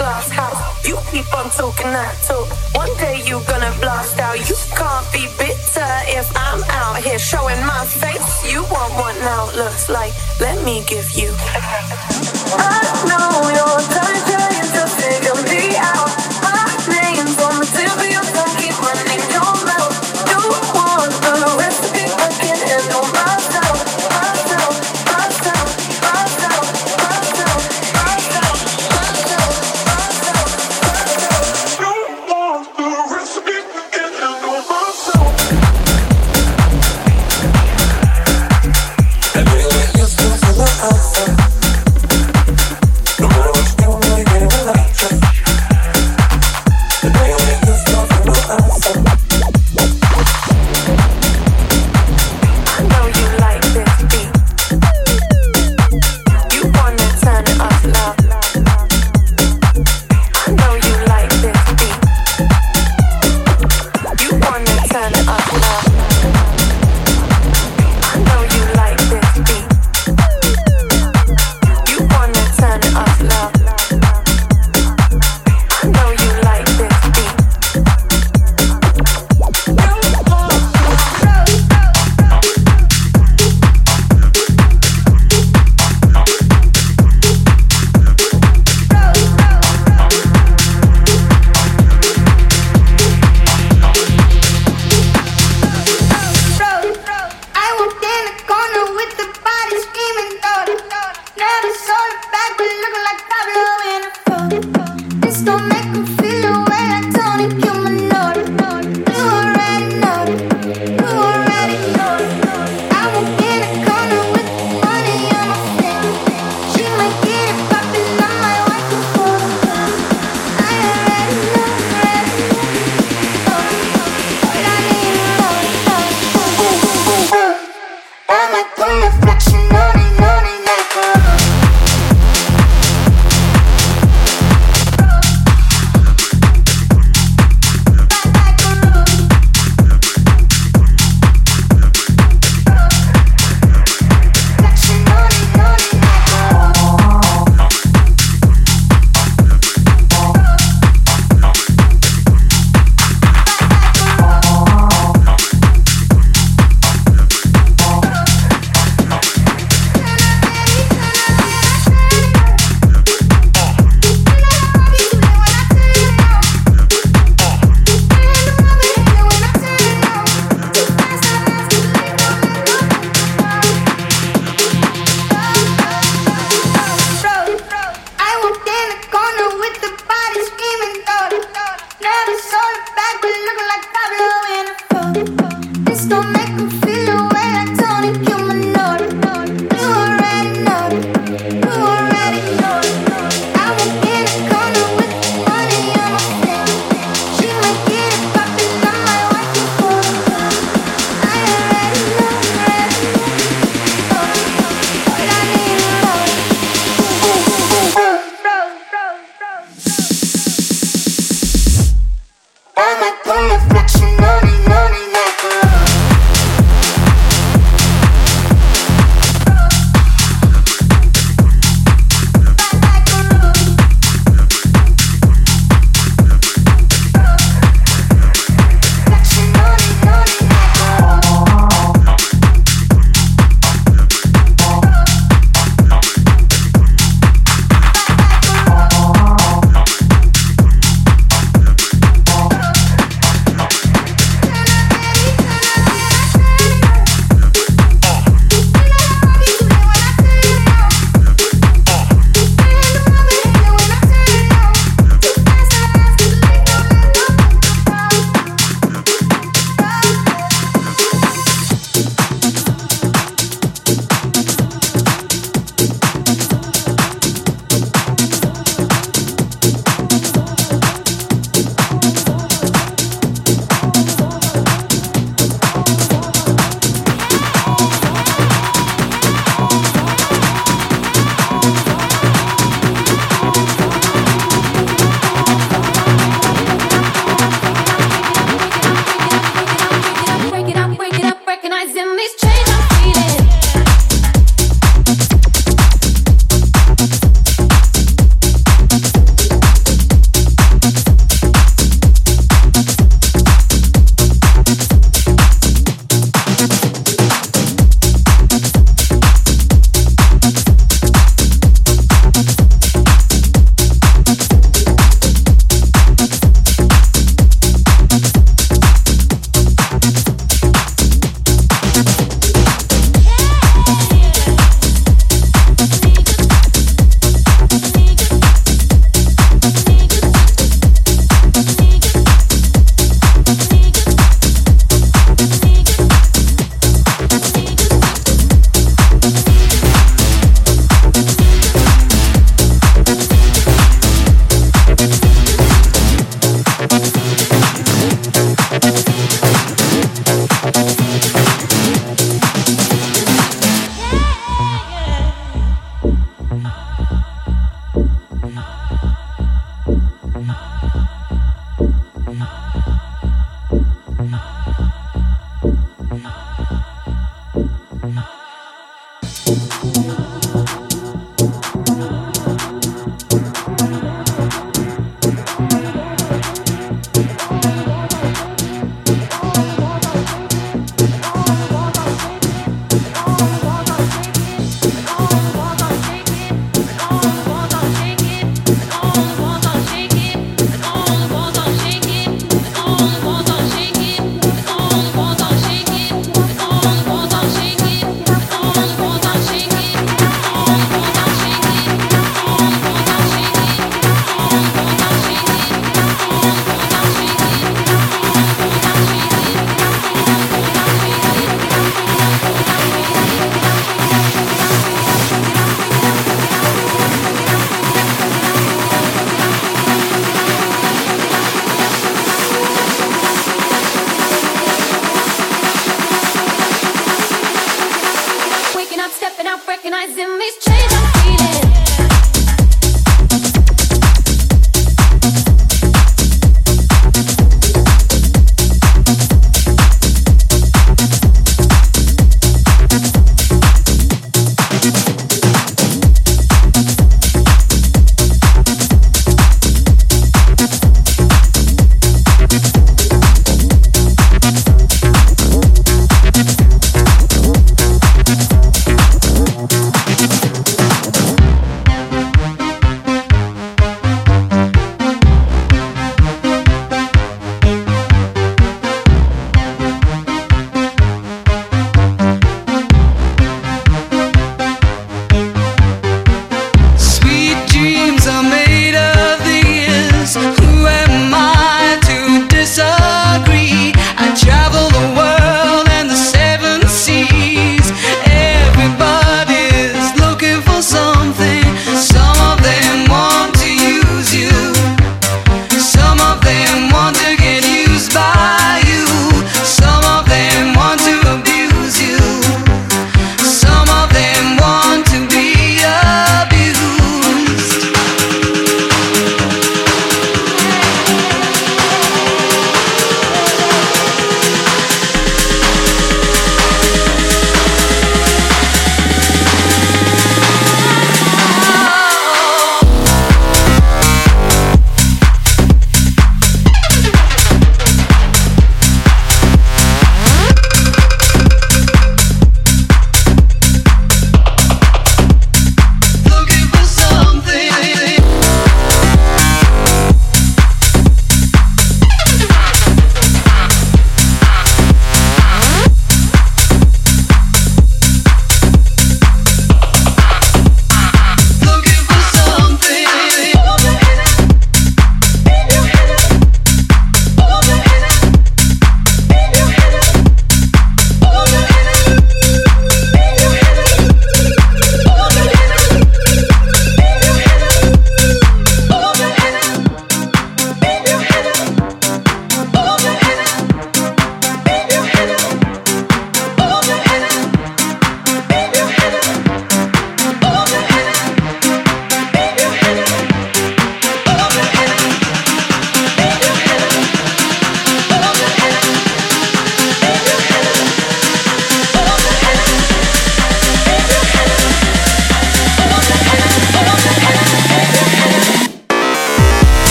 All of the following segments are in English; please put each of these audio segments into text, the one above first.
glass house. You keep on talking that talk. One day you gonna blast out. You can't be bitter if I'm out here showing my face. You want what now looks like. Let me give you. I know your time.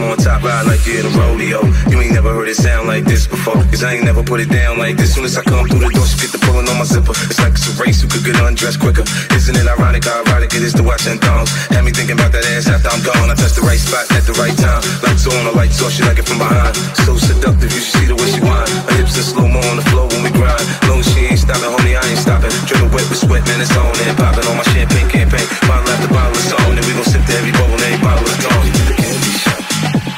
I'm on top ride like you in a rodeo. You ain't never heard it sound like this before. Cause I ain't never put it down like this. Soon as I come through the door, she get the pulling on my zipper. It's like it's a race who could get undressed quicker. Isn't it ironic how ironic it is to watch and thongs? Had me thinking about that ass after I'm gone. I touch the right spot at the right time. Lights on, the lights off, she like it from behind. So seductive, you should see the way she whine. Her hips are slow mo on the floor when we grind. Long she ain't stopping, homie, I ain't stopping. Dripping wet with sweat, man, it's on and popping on my champagne campaign. Bottle after bottle, it's on, and we gon' sip to every bubble, and every bottle of gone.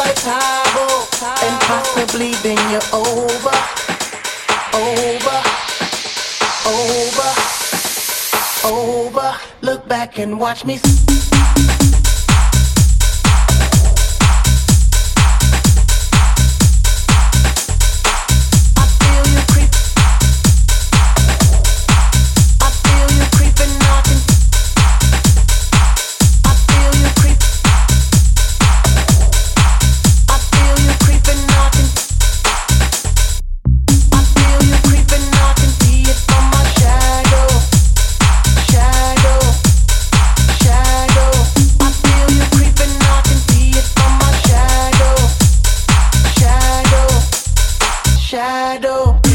like Tyro and possibly then you're over, over, over, over. Look back and watch me. shadow.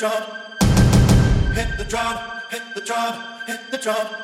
drum, hit the drum, hit the drum, hit the drum.